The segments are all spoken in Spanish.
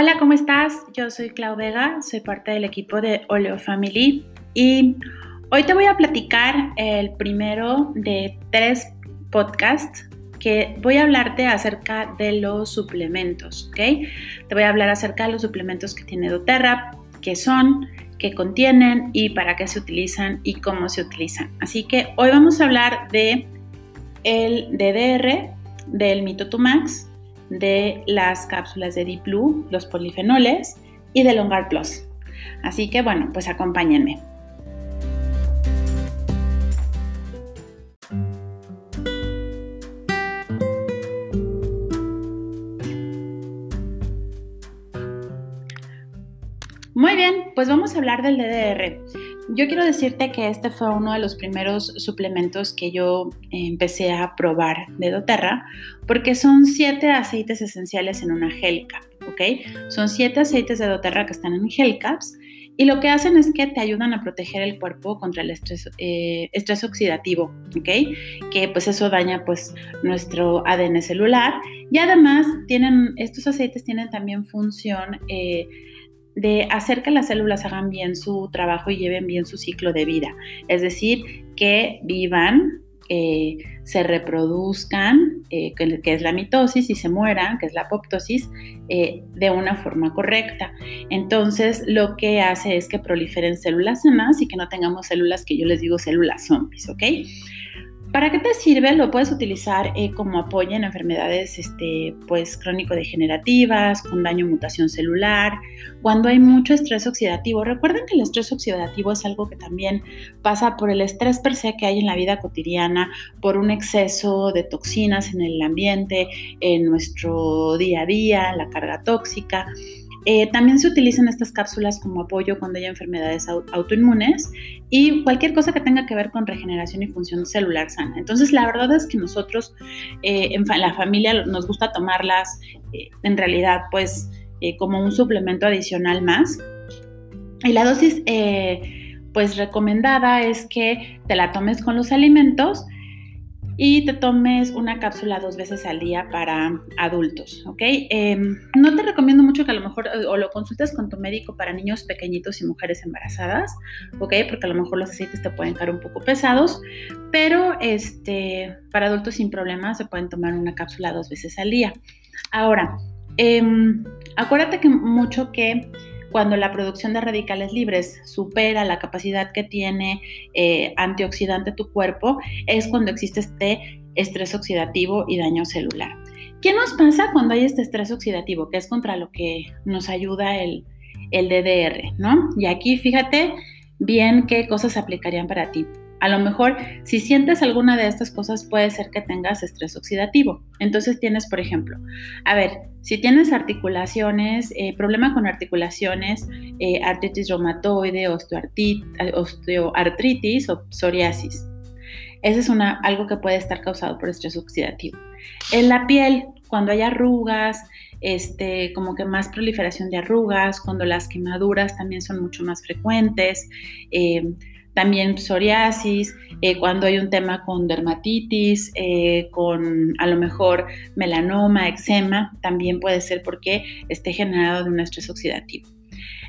Hola, ¿cómo estás? Yo soy Clau Vega, soy parte del equipo de Oleo Family y hoy te voy a platicar el primero de tres podcasts que voy a hablarte acerca de los suplementos, ¿ok? Te voy a hablar acerca de los suplementos que tiene doTERRA, qué son, qué contienen y para qué se utilizan y cómo se utilizan. Así que hoy vamos a hablar de el DDR, del Mitotumax, de las cápsulas de Deep Blue, los polifenoles y de Longar Plus. Así que bueno, pues acompáñenme. Muy bien, pues vamos a hablar del DDR. Yo quiero decirte que este fue uno de los primeros suplementos que yo empecé a probar de doTERRA porque son siete aceites esenciales en una gel cap, ¿ok? Son siete aceites de doTERRA que están en gel caps y lo que hacen es que te ayudan a proteger el cuerpo contra el estrés, eh, oxidativo, ¿ok? Que pues eso daña pues nuestro ADN celular y además tienen, estos aceites tienen también función... Eh, de hacer que las células hagan bien su trabajo y lleven bien su ciclo de vida. Es decir, que vivan, eh, se reproduzcan, eh, que, es la mitosis, y se mueran, que es la apoptosis, eh, de una forma correcta. Entonces, lo que hace es que proliferen células sanas y que no tengamos células que yo les digo células zombies, ¿ok? ¿Para qué te sirve? Lo puedes utilizar eh, como apoyo en enfermedades este, pues, crónico-degenerativas, con daño mutación celular, cuando hay mucho estrés oxidativo. Recuerden que el estrés oxidativo es algo que también pasa por el estrés per se que hay en la vida cotidiana, por un exceso de toxinas en el ambiente, en nuestro día a día, la carga tóxica. Eh, también se utilizan estas cápsulas como apoyo cuando hay enfermedades autoinmunes y cualquier cosa que tenga que ver con regeneración y función celular sana. Entonces, la verdad es que nosotros eh, en la familia nos gusta tomarlas eh, en realidad pues como un suplemento adicional más. Y la dosis pues recomendada es que te la tomes con los alimentos y te tomes una cápsula dos veces al día para adultos, ¿ok? Em, no te recomiendo mucho que a lo mejor o lo consultes con tu médico para niños pequeñitos y mujeres embarazadas, ¿ok? Porque a lo mejor los aceites te pueden caer un poco pesados, pero este, para adultos sin problemas se pueden tomar una cápsula dos veces al día. Ahora, em, acuérdate que mucho que cuando la producción de radicales libres supera la capacidad que tiene eh, antioxidante tu cuerpo, es cuando existe este estrés oxidativo y daño celular. ¿Qué nos pasa cuando hay este estrés oxidativo? Que es contra lo que nos ayuda el, el DDR, ¿no? Y aquí fíjate bien qué cosas aplicarían para ti. A lo mejor, si sientes alguna de estas cosas, puede ser que tengas estrés oxidativo. Entonces tienes, por ejemplo, a ver, si tienes articulaciones, eh, problema con articulaciones, eh, artritis reumatoide, osteoartritis o psoriasis. Ese es una, algo que puede estar causado por estrés oxidativo. En la piel, cuando hay arrugas, este, como que más proliferación de arrugas, cuando las quemaduras también son mucho más frecuentes, eh, también psoriasis, eh, cuando hay un tema con dermatitis, eh, con a lo mejor melanoma, eczema, también puede ser porque esté generado de un estrés oxidativo.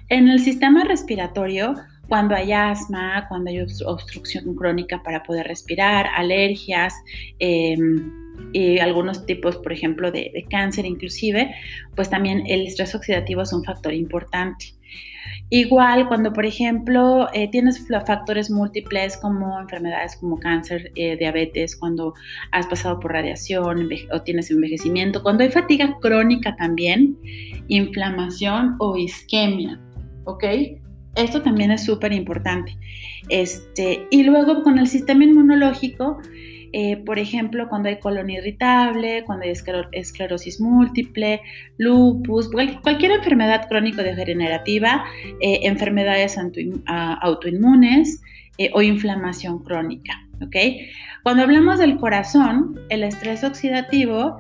En el sistema respiratorio, cuando hay asma, cuando hay obstrucción crónica para poder respirar, alergias, em, y algunos tipos, por ejemplo, de, de, cáncer inclusive, pues también el estrés oxidativo es un factor importante. Igual cuando, por ejemplo, eh, tienes factores múltiples como enfermedades como cáncer, eh, diabetes, cuando has pasado por radiación o tienes envejecimiento, cuando hay fatiga crónica también, inflamación o isquemia, ¿ok? Esto también es súper importante. Este, y luego con el sistema inmunológico, eh, por ejemplo, cuando hay colon irritable, cuando hay esclerosis múltiple, lupus, cualquier enfermedad crónico-degenerativa, eh, enfermedades autoinmunes eh, o inflamación crónica. Cuando hablamos del corazón, el estrés oxidativo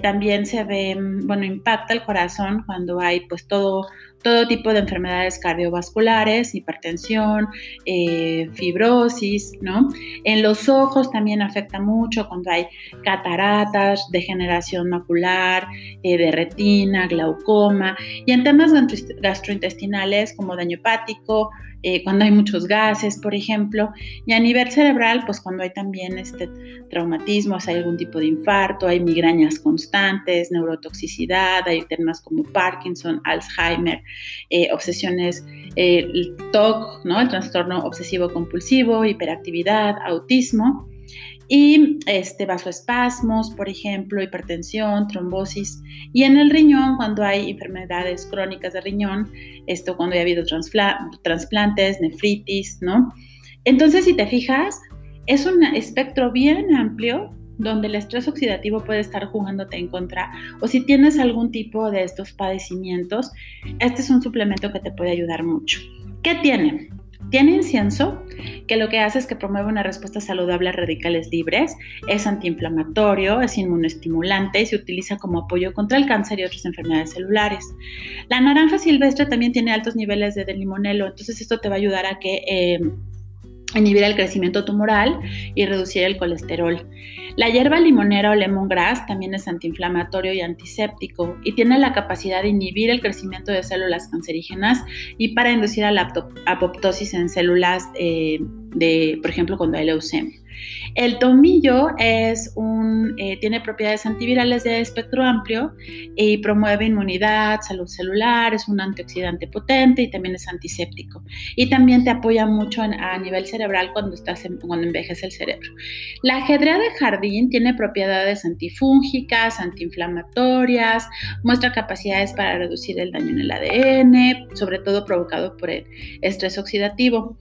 también se ve, bueno, impacta el corazón cuando hay pues todo, todo tipo de enfermedades cardiovasculares, hipertensión, eh, fibrosis, ¿no? En los ojos también afecta mucho cuando hay cataratas, degeneración macular, eh, de retina, glaucoma, y en temas gastrointestinales como daño hepático, eh, cuando hay muchos gases, por ejemplo, y a nivel cerebral, pues cuando hay también este traumatismos, hay algún tipo de infarto, hay migrañas constantes, neurotoxicidad, hay temas como Parkinson, Alzheimer, eh, obsesiones, eh, el TOC, ¿no? el trastorno obsesivo compulsivo, hiperactividad, autismo y este, vasoespasmos, por ejemplo, hipertensión, trombosis. Y en el riñón, cuando hay enfermedades crónicas de riñón, esto cuando ha habido trasplantes, nefritis, ¿no? Entonces, si te fijas, es un espectro bien amplio donde el estrés oxidativo puede estar jugándote en contra o si tienes algún tipo de estos padecimientos, este es un suplemento que te puede ayudar mucho. ¿Qué tiene? Tiene incienso, que lo que hace es que promueve una respuesta saludable a radicales libres, es antiinflamatorio, es inmunoestimulante y se utiliza como apoyo contra el cáncer y otras enfermedades celulares. La naranja silvestre también tiene altos niveles de limonelo, entonces esto te va a ayudar a que eh, inhibir el crecimiento tumoral y reducir el colesterol. La hierba limonera o lemongrass también es antiinflamatorio y antiséptico y tiene la capacidad de inhibir el crecimiento de células cancerígenas y para inducir a la apoptosis en células eh, de, por ejemplo, cuando hay leucemia. El tomillo eh, tiene propiedades antivirales de espectro amplio y promueve inmunidad, salud celular, es un antioxidante potente y también es antiséptico. Y también te apoya mucho a nivel cerebral cuando, estás envejece el cerebro. La ajedrea de jardín tiene propiedades antifúngicas, antiinflamatorias, muestra capacidades para reducir el daño en el ADN, sobre todo provocado por el estrés oxidativo.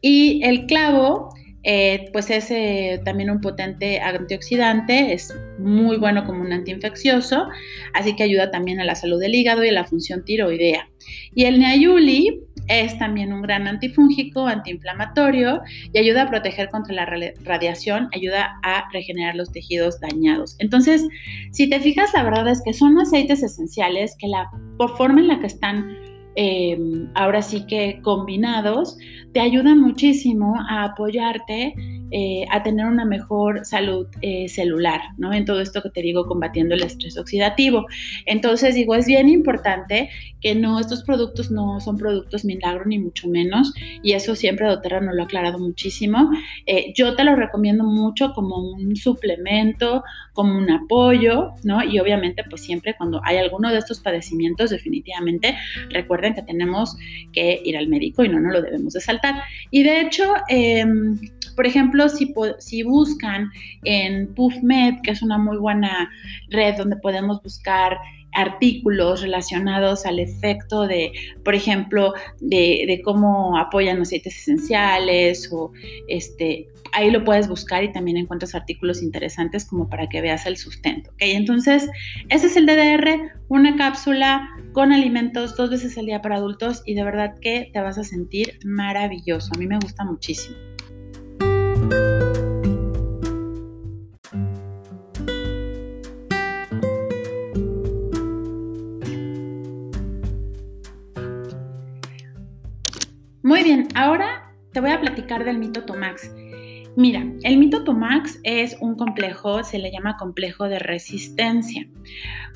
Y el clavo eh, pues es eh, también un potente antioxidante, es muy bueno como un antiinfeccioso, así que ayuda también a la salud del hígado y a la función tiroidea. Y el neayuli es también un gran antifúngico, antiinflamatorio y ayuda a proteger contra la radiación, ayuda a regenerar los tejidos dañados. Entonces, si te fijas, la verdad es que son aceites esenciales que la forma en la que están eh, ahora sí que combinados, te ayudan muchísimo a apoyarte eh, a tener una mejor salud eh, celular, ¿no? En todo esto que te digo, combatiendo el estrés oxidativo. Entonces, digo, es bien importante que no, estos productos no son productos milagro ni mucho menos, y eso siempre doTERRA nos lo ha aclarado muchísimo. Eh, yo te lo recomiendo mucho como un suplemento, como un apoyo, ¿no? Y obviamente, pues siempre cuando hay alguno de estos padecimientos, definitivamente recuerden que tenemos que ir al médico y no nos lo debemos de saltar. Y de hecho, em, por ejemplo, si, buscan en PubMed, que es una muy buena red donde podemos buscar artículos relacionados al efecto de, por ejemplo, de, cómo apoyan los aceites esenciales o este, ahí lo puedes buscar y también encuentras artículos interesantes como para que veas el sustento. ¿okay? Entonces, ese es el DDR, una cápsula con alimentos dos veces al día para adultos y de verdad que te vas a sentir maravilloso. A mí me gusta muchísimo. Muy bien, ahora te voy a platicar del mito Tomax. Mira, el mito Tomax es un complejo, se le llama complejo de resistencia.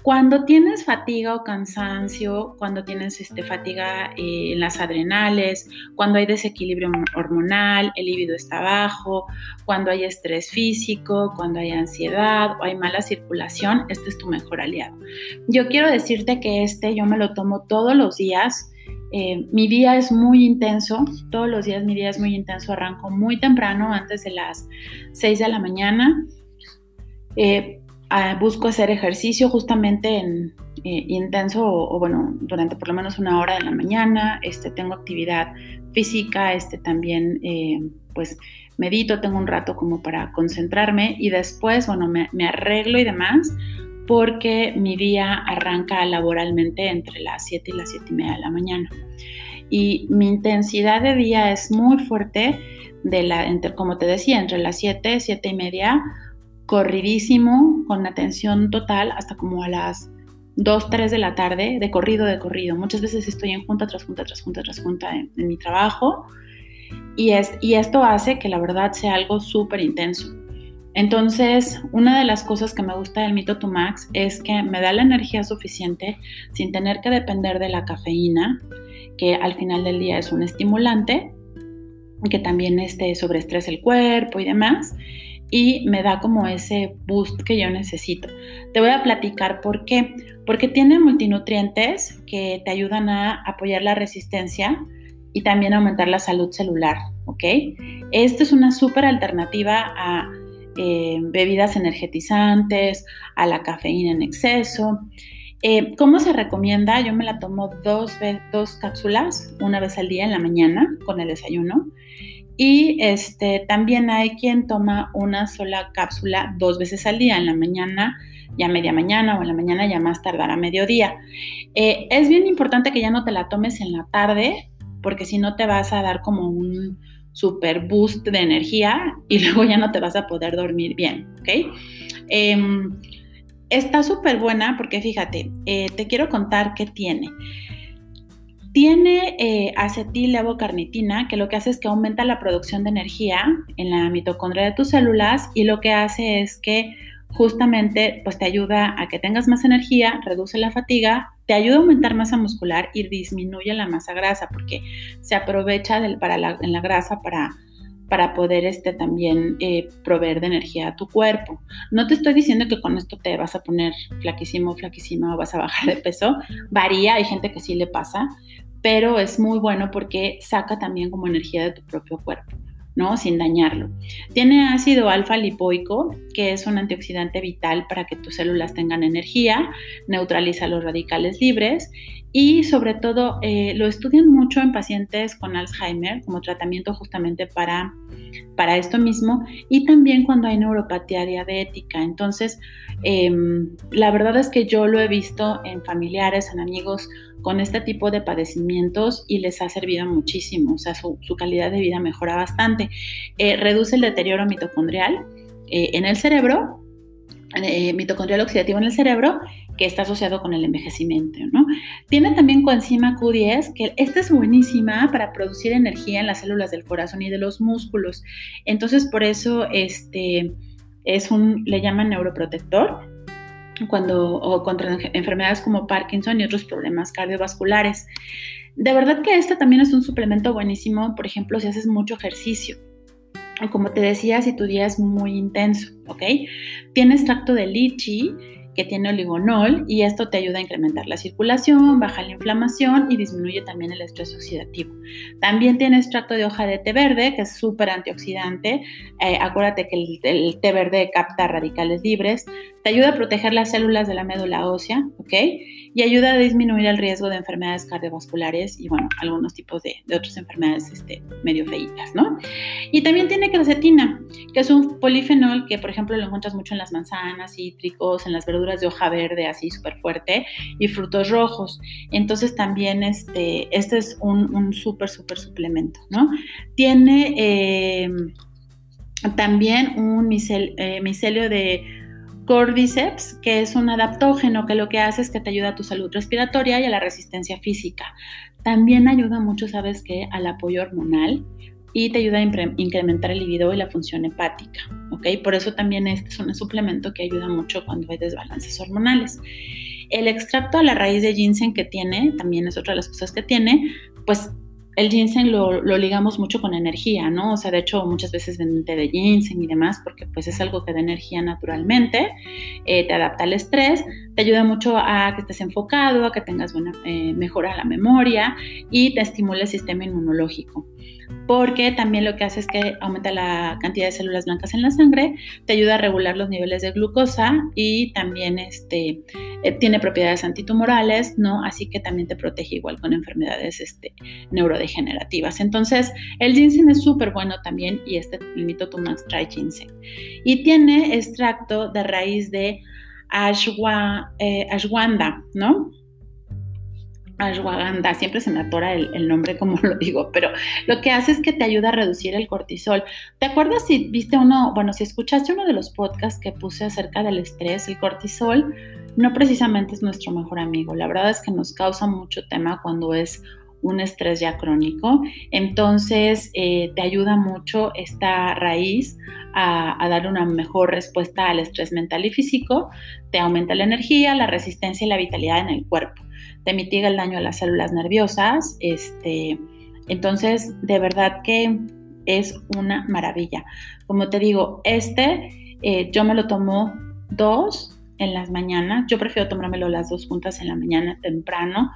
Cuando tienes fatiga o cansancio, cuando tienes este, fatiga eh, en las adrenales, cuando hay desequilibrio hormonal, el líbido está bajo, cuando hay estrés físico, cuando hay ansiedad o hay mala circulación, este es tu mejor aliado. Yo quiero decirte que este yo me lo tomo todos los días. Eh, mi día es muy intenso, todos los días mi día es muy intenso, arranco muy temprano, antes de las 6 de la mañana. Eh, busco hacer ejercicio justamente en eh, intenso o, bueno, durante por lo menos una hora de la mañana, este, tengo actividad física, este, también pues medito, tengo un rato como para concentrarme y después, bueno, me arreglo y demás porque mi día arranca laboralmente entre las 7 y las 7 y media de la mañana. Y mi intensidad de día es muy fuerte, de la, entre, como te decía, entre las 7, 7 y media corridísimo, con atención total, hasta como a las 2, 3 de la tarde, de corrido, de corrido. Muchas veces estoy en junta tras junta, tras junta, tras junta en, mi trabajo y, es, y esto hace que la verdad sea algo súper intenso. Entonces, una de las cosas que me gusta del Mito to Max es que me da la energía suficiente sin tener que depender de la cafeína, que al final del día es un estimulante, que también este sobreestresa el cuerpo y demás y me da como ese boost que yo necesito. Te voy a platicar por qué. Porque tiene multinutrientes que te ayudan a apoyar la resistencia y también aumentar la salud celular, ¿ok? Esta es una súper alternativa a eh, bebidas energetizantes, a la cafeína en exceso. Eh, ¿Cómo se recomienda? Yo me la tomo dos, dos cápsulas, una vez al día en la mañana con el desayuno y este, también hay quien toma una sola cápsula dos veces al día, en la mañana, ya media mañana o en la mañana ya más tardar a mediodía. Eh, es bien importante que ya no te la tomes en la tarde, porque si no te vas a dar como un super boost de energía y luego ya no te vas a poder dormir bien, ¿ok? Em, está súper buena porque fíjate, eh, te quiero contar qué tiene. Tiene eh, acetil-levocarnitina, que lo que hace es que aumenta la producción de energía en la mitocondria de tus células y lo que hace es que justamente pues te ayuda a que tengas más energía, reduce la fatiga, te ayuda a aumentar masa muscular y disminuye la masa grasa porque se aprovecha para la, en la grasa para, para poder este, también eh, proveer de energía a tu cuerpo. No te estoy diciendo que con esto te vas a poner flaquísimo, flaquísima o vas a bajar de peso. Varía, hay gente que sí le pasa, pero es muy bueno porque saca también como energía de tu propio cuerpo. ¿No? Sin dañarlo. Tiene ácido alfa lipoico, que es un antioxidante vital para que tus células tengan energía, neutraliza los radicales libres y sobre todo eh, lo estudian mucho en pacientes con Alzheimer como tratamiento justamente para, para esto mismo y también cuando hay neuropatía diabética. Entonces, em, la verdad es que yo lo he visto en familiares, en amigos con este tipo de padecimientos y les ha servido muchísimo, o sea, su, calidad de vida mejora bastante. Eh, reduce el deterioro mitocondrial eh, en el cerebro, eh, mitocondrial oxidativo en el cerebro, que está asociado con el envejecimiento, ¿no? Tiene también coenzima Q10, que esta es buenísima para producir energía en las células del corazón y de los músculos. Entonces, por eso este, es un, le llaman neuroprotector cuando, o contra enfermedades como Parkinson y otros problemas cardiovasculares. De verdad que este también es un suplemento buenísimo, por ejemplo, si haces mucho ejercicio. O como te decía, si tu día es muy intenso, ¿ok? Tiene extracto de lichi, que tiene oligonol y esto te ayuda a incrementar la circulación, baja la inflamación y disminuye también el estrés oxidativo. También tiene extracto de hoja de té verde, que es súper antioxidante. Eh, acuérdate que el, el, té verde capta radicales libres, te ayuda a proteger las células de la médula ósea, ¿ok? Y ayuda a disminuir el riesgo de enfermedades cardiovasculares y, bueno, algunos tipos de, otras enfermedades este, medio feitas, ¿no? Y también tiene quercetina, que es un polifenol que, por ejemplo, lo encuentras mucho en las manzanas, cítricos, en las verduras de hoja verde, así súper fuerte, y frutos rojos. Entonces, también este, este es un, súper, súper suplemento, ¿no? Tiene eh, también un eh, micelio de Cordyceps, que es un adaptógeno que lo que hace es que te ayuda a tu salud respiratoria y a la resistencia física. También ayuda mucho, ¿sabes qué? Al apoyo hormonal y te ayuda a incrementar el libido y la función hepática, ¿ok? Por eso también este es un suplemento que ayuda mucho cuando hay desbalances hormonales. El extracto a la raíz de ginseng que tiene, también es otra de las cosas que tiene, pues el ginseng lo, ligamos mucho con energía, ¿no? O sea, de hecho, muchas veces venden té de ginseng y demás, porque pues es algo que da energía naturalmente, eh, te adapta al estrés, te ayuda mucho a que estés enfocado, a que tengas buena, eh, mejora la memoria y te estimula el sistema inmunológico porque también lo que hace es que aumenta la cantidad de células blancas en la sangre, te ayuda a regular los niveles de glucosa y también este, eh, tiene propiedades antitumorales, ¿no? Así que también te protege igual con enfermedades este, neurodegenerativas. Entonces, el ginseng es súper bueno también y este limito tu Max Try Ginseng. Y tiene extracto de raíz de ashwa, eh, ashwanda, ¿no? Ashwagandha, siempre se me atora el, nombre como lo digo, pero lo que hace es que te ayuda a reducir el cortisol. ¿Te acuerdas si viste uno, bueno, si escuchaste uno de los podcasts que puse acerca del estrés, el cortisol? no precisamente es nuestro mejor amigo. La verdad es que nos causa mucho tema cuando es un estrés ya crónico. Entonces, eh, te ayuda mucho esta raíz a, a, dar una mejor respuesta al estrés mental y físico, te aumenta la energía, la resistencia y la vitalidad en el cuerpo, te mitiga el daño a las células nerviosas, este, entonces de verdad que es una maravilla. Como te digo, este eh, yo me lo tomo dos en las mañanas, yo prefiero tomármelo las dos juntas en la mañana temprano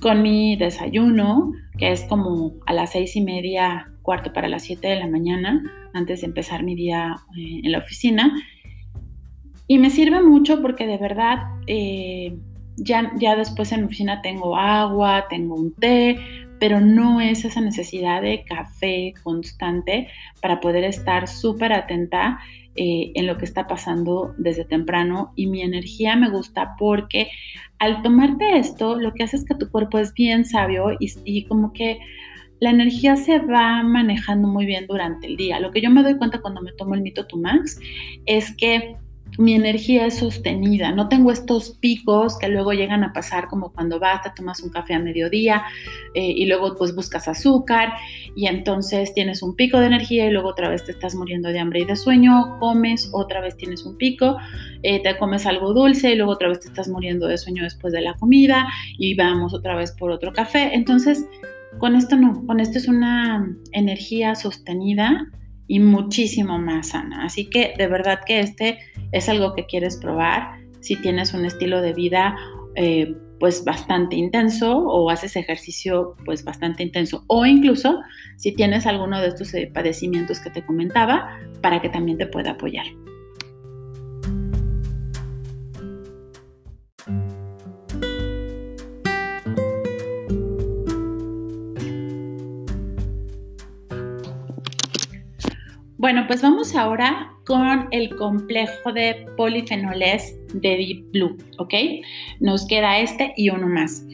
con mi desayuno, que es como a las seis y media, cuarto para las siete de la mañana, antes de empezar mi día eh, en la oficina. Y me sirve mucho porque de verdad eh, ya, ya después en la oficina tengo agua, tengo un té, pero no es esa necesidad de café constante para poder estar súper atenta eh, en lo que está pasando desde temprano y mi energía me gusta porque al tomarte esto lo que hace es que tu cuerpo es bien sabio y, como que la energía se va manejando muy bien durante el día. Lo que yo me doy cuenta cuando me tomo el Mito to Max es que mi energía es sostenida, no tengo estos picos que luego llegan a pasar como cuando vas, te tomas un café a mediodía eh, y luego pues buscas azúcar y entonces tienes un pico de energía y luego otra vez te estás muriendo de hambre y de sueño, comes, otra vez tienes un pico, eh, te comes algo dulce y luego otra vez te estás muriendo de sueño después de la comida y vamos otra vez por otro café. Entonces, con esto no, con esto es una energía sostenida y muchísimo más sana. Así que de verdad que este es algo que quieres probar si tienes un estilo de vida eh, pues bastante intenso o haces ejercicio pues bastante intenso o incluso si tienes alguno de estos eh, padecimientos que te comentaba para que también te pueda apoyar. Bueno, pues vamos ahora con el complejo de polifenoles de Deep ¿ok? Nos queda este y uno más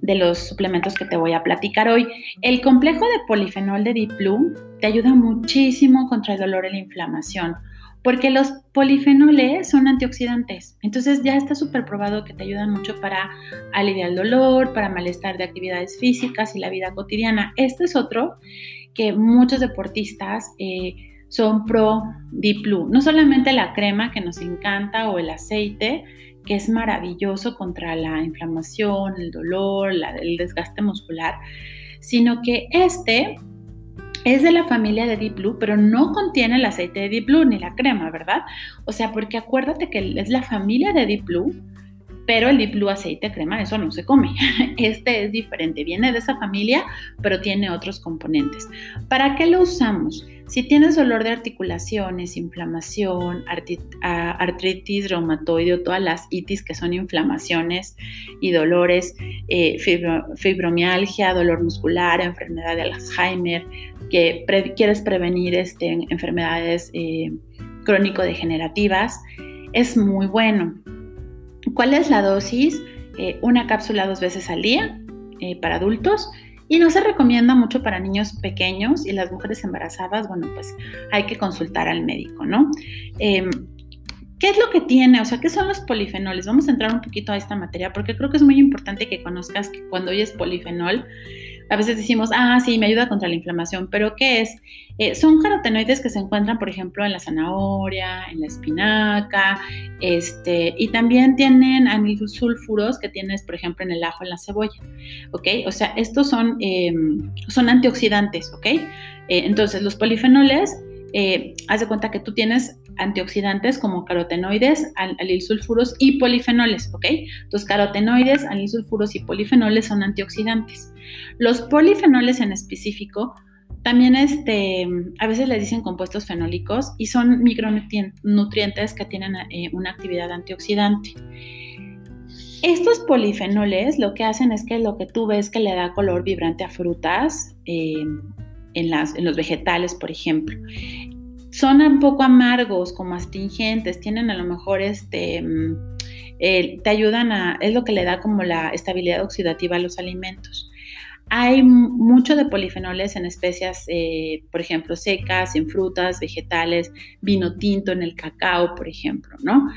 de los suplementos que te voy a platicar hoy. El complejo de polifenol de Deep Blue te ayuda muchísimo contra el dolor y la inflamación, porque los polifenoles son antioxidantes. Entonces ya está súper probado que te ayudan mucho para aliviar el dolor, para malestar de actividades físicas y la vida cotidiana. Este es otro que muchos deportistas... Eh, son pro Diplu. No solamente la crema que nos encanta o el aceite, que es maravilloso contra la inflamación, el dolor, el desgaste muscular, sino que este es de la familia de Deep Blue, pero no contiene el aceite de Deep Blue ni la crema, ¿verdad? O sea, porque acuérdate que es la familia de Deep Blue, pero el Deep Blue aceite crema, eso no se come. Este es diferente, viene de esa familia, pero tiene otros componentes. ¿Para qué lo usamos? Si tienes dolor de articulaciones, inflamación, artritis reumatoide o todas las itis que son inflamaciones y dolores, eh, fibromialgia, dolor muscular, enfermedad de Alzheimer, que quieres prevenir este, enfermedades eh, crónico-degenerativas, es muy bueno. ¿Cuál es la dosis? Eh, una cápsula dos veces al día para adultos y no se recomienda mucho para niños pequeños y las mujeres embarazadas, bueno, pues hay que consultar al médico, ¿no? Em, ¿Qué es lo que tiene? O sea, ¿qué son los polifenoles? Vamos a entrar un poquito a esta materia porque creo que es muy importante que conozcas que cuando oyes polifenol, a veces decimos, ah, sí, me ayuda contra la inflamación, pero ¿qué es? Eh, son carotenoides que se encuentran, por ejemplo, en la zanahoria, en la espinaca, este, y también tienen anilsulfuros que tienes, por ejemplo, en el ajo, en la cebolla, ¿ok? O sea, estos son, em, son antioxidantes, ¿ok? Eh, entonces, los polifenoles, eh, haz de cuenta que tú tienes antioxidantes como carotenoides, alilsulfuros y polifenoles, ¿ok? Entonces, carotenoides, alilsulfuros y polifenoles son antioxidantes. Los polifenoles en específico también este, a veces les dicen compuestos fenólicos y son micronutrientes que tienen eh, una actividad antioxidante. Estos polifenoles lo que hacen es que lo que tú ves que le da color vibrante a frutas, eh, en, en los vegetales, por ejemplo son un poco amargos, como astringentes, tienen a lo mejor este, mm, te ayudan a, es lo que le da como la estabilidad oxidativa a los alimentos. hay mucho de polifenoles en especias, eh, por ejemplo, secas, en frutas, vegetales, vino tinto en el cacao, por ejemplo, ¿no?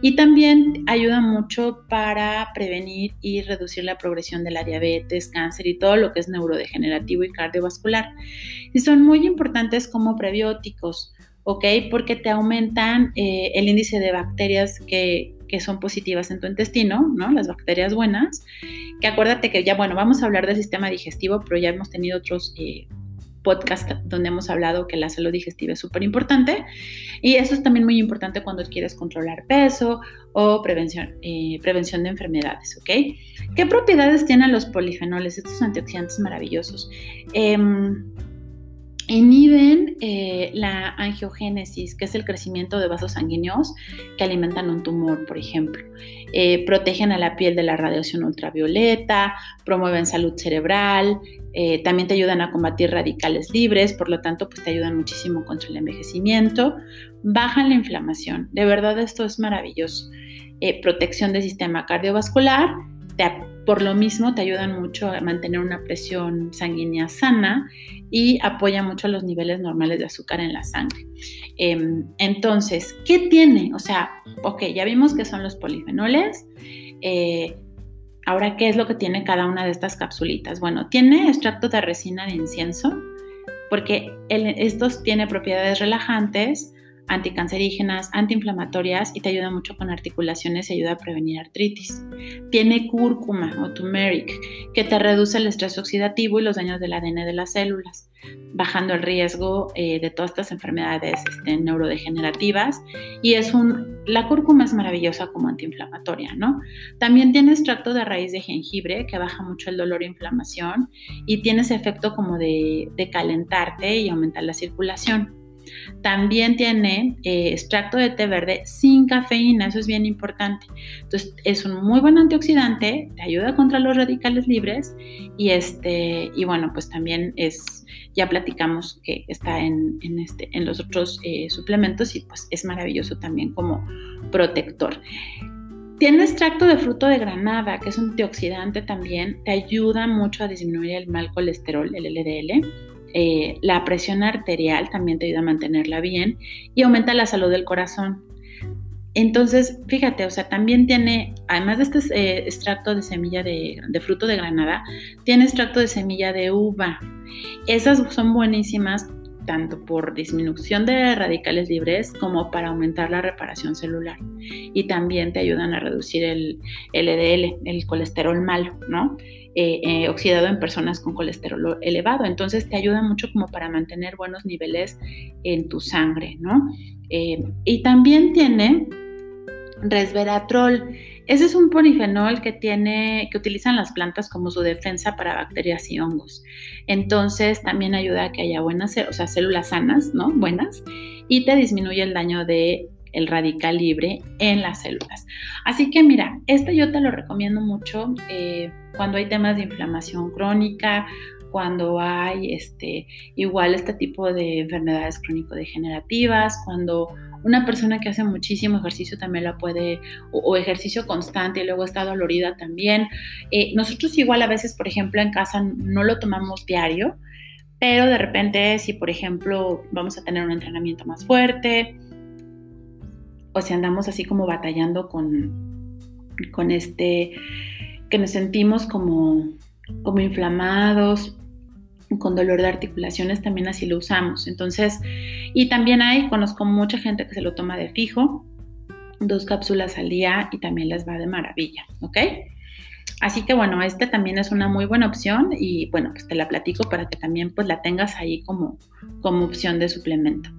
Y también ayuda mucho para prevenir y reducir la progresión de la diabetes, cáncer y todo lo que es neurodegenerativo y cardiovascular. Y son muy importantes como prebióticos, ¿ok? Porque te aumentan eh, el índice de bacterias que, que son positivas en tu intestino, ¿no? Las bacterias buenas, que acuérdate que ya, bueno, vamos a hablar del sistema digestivo, pero ya hemos tenido otros eh, podcasts donde hemos hablado que la salud digestiva es súper importante y eso es también muy importante cuando quieres controlar peso o prevención, eh, prevención de enfermedades, ¿ok? ¿Qué propiedades tienen los polifenoles, estos antioxidantes maravillosos? Em, inhiben eh, la angiogénesis, que es el crecimiento de vasos sanguíneos que alimentan un tumor, por ejemplo. Eh, protegen a la piel de la radiación ultravioleta, promueven salud cerebral, eh, también te ayudan a combatir radicales libres, por lo tanto, pues te ayudan muchísimo contra el envejecimiento, bajan la inflamación. De verdad, esto es maravilloso. protección del sistema cardiovascular, te por lo mismo, te ayudan mucho a mantener una presión sanguínea sana y apoya mucho los niveles normales de azúcar en la sangre. Em, entonces, ¿qué tiene? O sea, ok, ya vimos que son los polifenoles. Eh, ahora, ¿qué es lo que tiene cada una de estas capsulitas? Bueno, tiene extracto de resina de incienso, porque estos tiene propiedades relajantes, anticancerígenas, antiinflamatorias y te ayuda mucho con articulaciones y ayuda a prevenir artritis. Tiene cúrcuma o turmeric que te reduce el estrés oxidativo y los daños del ADN de las células, bajando el riesgo eh, de todas estas enfermedades este, neurodegenerativas. Y es un, la cúrcuma es maravillosa como antiinflamatoria, ¿no? También tiene extracto de raíz de jengibre que baja mucho el dolor e inflamación y tiene ese efecto como de, de calentarte y aumentar la circulación. También tiene eh, extracto de té verde sin cafeína, eso es bien importante. Entonces, es un muy buen antioxidante, te ayuda contra los radicales libres y, este, y bueno, pues también es, ya platicamos que está en, este, en los otros eh, suplementos y pues es maravilloso también como protector. Tiene extracto de fruto de granada, que es un antioxidante también, te ayuda mucho a disminuir el mal colesterol, el LDL eh, la presión arterial también te ayuda a mantenerla bien y aumenta la salud del corazón. Entonces, fíjate, o sea, también tiene, además de este eh, extracto de semilla de, de, fruto de granada, tiene extracto de semilla de uva. Esas son buenísimas tanto por disminución de radicales libres como para aumentar la reparación celular. Y también te ayudan a reducir el LDL, el colesterol malo, ¿no? Eh, eh, oxidado en personas con colesterol elevado. Entonces te ayuda mucho como para mantener buenos niveles en tu sangre, ¿no? Eh, y también tiene resveratrol. Ese es un polifenol que tiene, que utilizan las plantas como su defensa para bacterias y hongos. Entonces también ayuda a que haya buenas, o sea, células sanas, ¿no? Buenas, y te disminuye el daño de el radical libre en las células. Así que mira, este yo te lo recomiendo mucho eh, cuando hay temas de inflamación crónica, cuando hay este, igual este tipo de enfermedades crónico-degenerativas, cuando una persona que hace muchísimo ejercicio también la puede, o, ejercicio constante y luego está dolorida también. Eh, nosotros igual a veces, por ejemplo, en casa no lo tomamos diario, pero de repente si, por ejemplo, vamos a tener un entrenamiento más fuerte, o si andamos así como batallando con, con este, que nos sentimos como, como inflamados, con dolor de articulaciones, también así lo usamos. Entonces, y también hay, conozco mucha gente que se lo toma de fijo, dos cápsulas al día y también les va de maravilla, ¿ok? Así que bueno, este también es una muy buena opción y bueno, pues te la platico para que también pues la tengas ahí como, como opción de suplemento.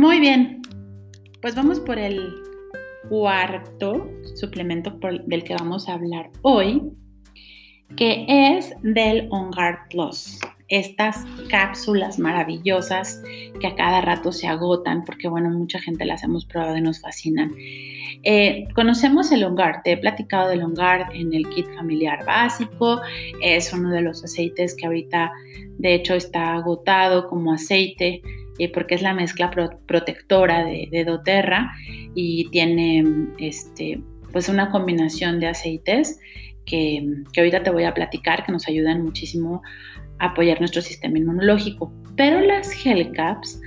Muy bien, pues vamos por el cuarto suplemento del que vamos a hablar hoy, que es del OnGuard Plus. estas cápsulas maravillosas que a cada rato se agotan, porque bueno, mucha gente las hemos probado y nos fascinan. Eh, conocemos el Ongar, te he platicado del Ongar en el kit familiar básico, es uno de los aceites que ahorita de hecho está agotado como aceite eh, porque es la mezcla protectora de, de, doTERRA y tiene este, pues una combinación de aceites que, que ahorita te voy a platicar que nos ayudan muchísimo apoyar nuestro sistema inmunológico. Pero las gel caps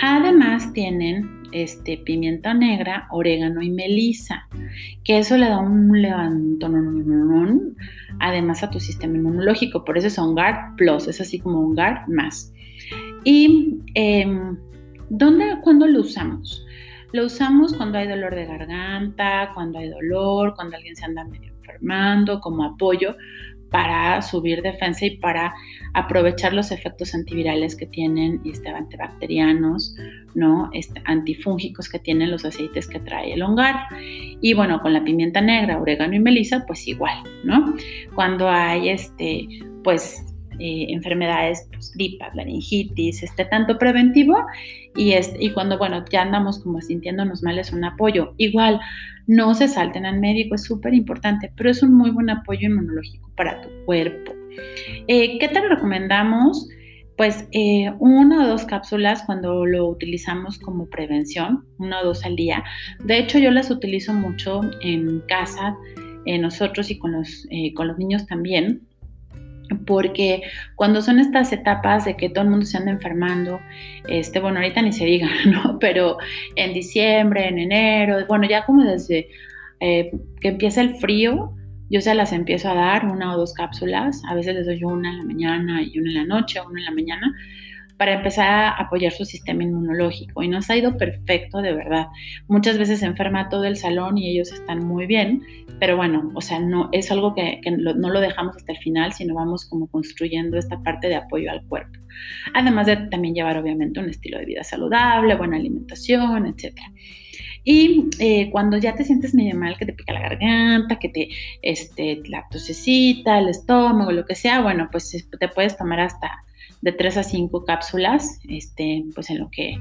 además tienen este, pimienta negra, orégano y melisa, que eso le da un levantón además a tu sistema inmunológico. Por eso es un GARD Plus, es así como un GARD más. ¿Y eh, dónde, cuándo lo usamos? Lo usamos cuando hay dolor de garganta, cuando hay dolor, cuando alguien se anda medio enfermando, como apoyo, para subir defensa y para aprovechar los efectos antivirales que tienen este, antibacterianos, ¿no? Este, antifúngicos que tienen los aceites que trae el hongar. Y bueno, con la pimienta negra, orégano y melisa, pues igual, ¿no? Cuando hay este, pues eh, enfermedades, pues, gripas, laringitis, este, tanto preventivo y, este, y cuando, bueno, ya andamos como sintiéndonos mal es un apoyo. Igual, no se salten al médico, es súper importante, pero es un muy buen apoyo inmunológico para tu cuerpo. Eh, ¿Qué te recomendamos? Pues eh, una o dos cápsulas cuando lo utilizamos como prevención, una o dos al día. De hecho, yo las utilizo mucho en casa, nosotros y con los, con los niños también porque cuando son estas etapas de que todo el mundo se anda enfermando, este, bueno, ahorita ni se diga, ¿no? Pero en diciembre, en enero, bueno, ya como desde eh, que empieza el frío, yo se las empiezo a dar una o dos cápsulas, a veces les doy una en la mañana y una en la noche, una en la mañana, para empezar a apoyar su sistema inmunológico. Y nos ha ido perfecto, de verdad. Muchas veces se enferma todo el salón y ellos están muy bien, pero bueno, o sea, no es algo que, no lo dejamos hasta el final, sino vamos como construyendo esta parte de apoyo al cuerpo. Además de también llevar obviamente un estilo de vida saludable, buena alimentación, etc. Y eh, cuando ya te sientes medio mal, que te pica la garganta, que te, este, la tosecita, el estómago, lo que sea, bueno, pues te puedes tomar hasta de 3 a 5 cápsulas, este, pues en lo que,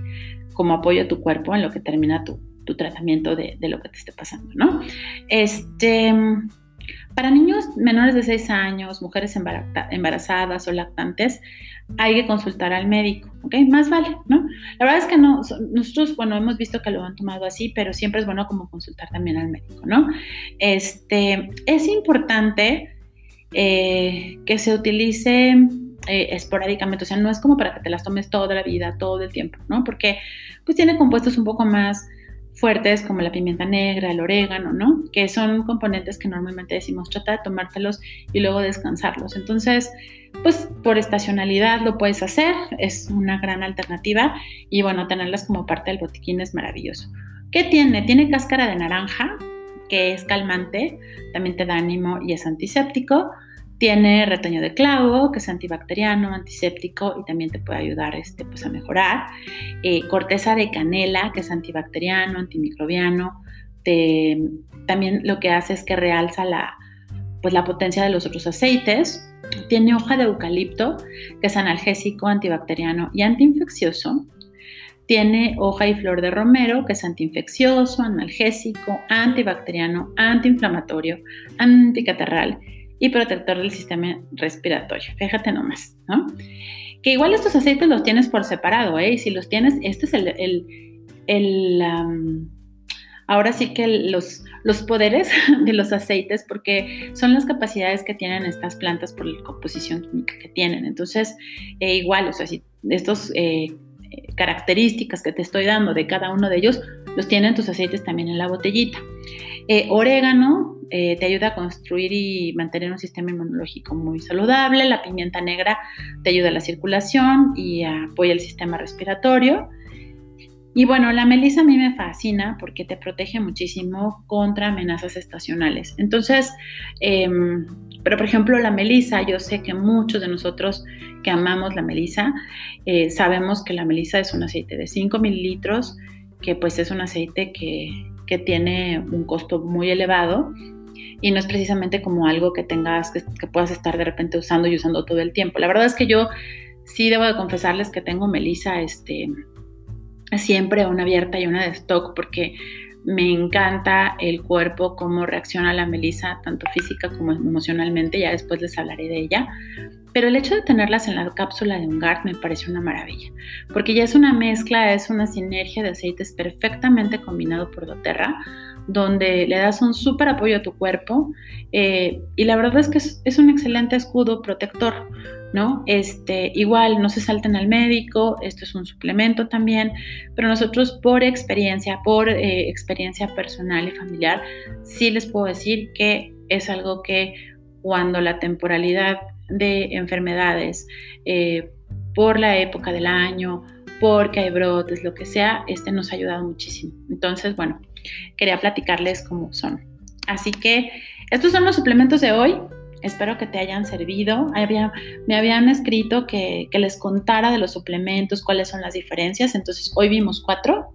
como apoyo a tu cuerpo, en lo que termina tu, tratamiento de, lo que te esté pasando, ¿no? Este, para niños menores de 6 años, mujeres embarazadas o lactantes, hay que consultar al médico, ¿ok? Más vale, ¿no? La verdad es que no, nosotros, bueno, hemos visto que lo han tomado así, pero siempre es bueno como consultar también al médico, ¿no? Este, es importante eh, que se utilice eh, esporádicamente, o sea, no es como para que te las tomes toda la vida, todo el tiempo, ¿no? Porque pues tiene compuestos un poco más fuertes como la pimienta negra, el orégano, ¿no? Que son componentes que normalmente decimos trata de tomártelos y luego descansarlos. Entonces, pues por estacionalidad lo puedes hacer, es una gran alternativa y bueno, tenerlas como parte del botiquín es maravilloso. ¿Qué tiene? Tiene cáscara de naranja, que es calmante, también te da ánimo y es antiséptico. Tiene retoño de clavo, que es antibacteriano, antiséptico y también te puede ayudar este, pues, a mejorar. Eh, corteza de canela, que es antibacteriano, antimicrobiano. también lo que hace es que realza la, pues, la potencia de los otros aceites. Tiene hoja de eucalipto, que es analgésico, antibacteriano y antiinfeccioso. Tiene hoja y flor de romero, que es antiinfeccioso, analgésico, antibacteriano, antiinflamatorio, anticatarral y protector del sistema respiratorio. Fíjate nomás, ¿no? Que igual estos aceites los tienes por separado, ¿eh? Y si los tienes, este es el, el, ahora sí que los, los poderes de los aceites, porque son las capacidades que tienen estas plantas por la composición química que tienen. Entonces, eh, igual, o sea, si estos eh, características que te estoy dando de cada uno de ellos, los tienen tus aceites también en la botellita. Eh, orégano eh, te ayuda a construir y mantener un sistema inmunológico muy saludable. La pimienta negra te ayuda a la circulación y apoya el sistema respiratorio. Y bueno, la melisa a mí me fascina porque te protege muchísimo contra amenazas estacionales. Entonces, em, pero por ejemplo, la melisa, yo sé que muchos de nosotros que amamos la melisa, eh, sabemos que la melisa es un aceite de 5 mililitros, que pues es un aceite que, que tiene un costo muy elevado y no es precisamente como algo que tengas, que, puedas estar de repente usando y usando todo el tiempo. La verdad es que yo Sí debo de confesarles que tengo Melissa este, siempre una abierta y una de stock porque me encanta el cuerpo, cómo reacciona la melisa, tanto física como emocionalmente, ya después les hablaré de ella. Pero el hecho de tenerlas en la cápsula de Ungart me parece una maravilla, porque ya es una mezcla, es una sinergia de aceites perfectamente combinado por doTERRA, donde le das un súper apoyo a tu cuerpo eh, y la verdad es que es, un excelente escudo protector, ¿no? Este, igual no se salten al médico, esto es un suplemento también, pero nosotros por experiencia, por eh, experiencia personal y familiar, sí les puedo decir que es algo que cuando la temporalidad de enfermedades, eh, por la época del año, porque hay brotes, lo que sea, este nos ha ayudado muchísimo. Entonces, bueno, quería platicarles cómo son. Así que estos son los suplementos de hoy. Espero que te hayan servido. me habían escrito que, les contara de los suplementos, cuáles son las diferencias. Entonces, hoy vimos cuatro,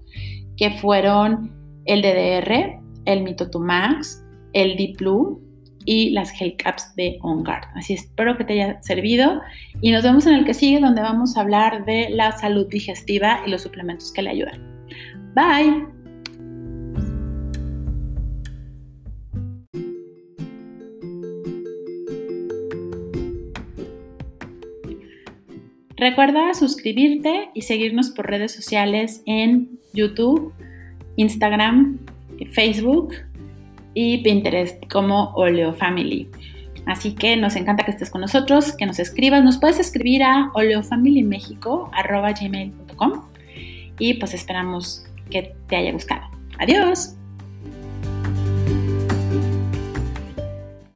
que fueron el DDR, el Mitotumax, el Diplu y las Gel Caps de OnGuard. Así espero que te haya servido y nos vemos en el que sigue donde vamos a hablar de la salud digestiva y los suplementos que le ayudan. Bye. Recuerda suscribirte y seguirnos por redes sociales en YouTube, Instagram, Facebook y Pinterest como Oleo Family. Así que nos encanta que estés con nosotros, que nos escribas. Nos puedes escribir a oleofamilymexico.com y pues esperamos que te haya gustado. Adiós.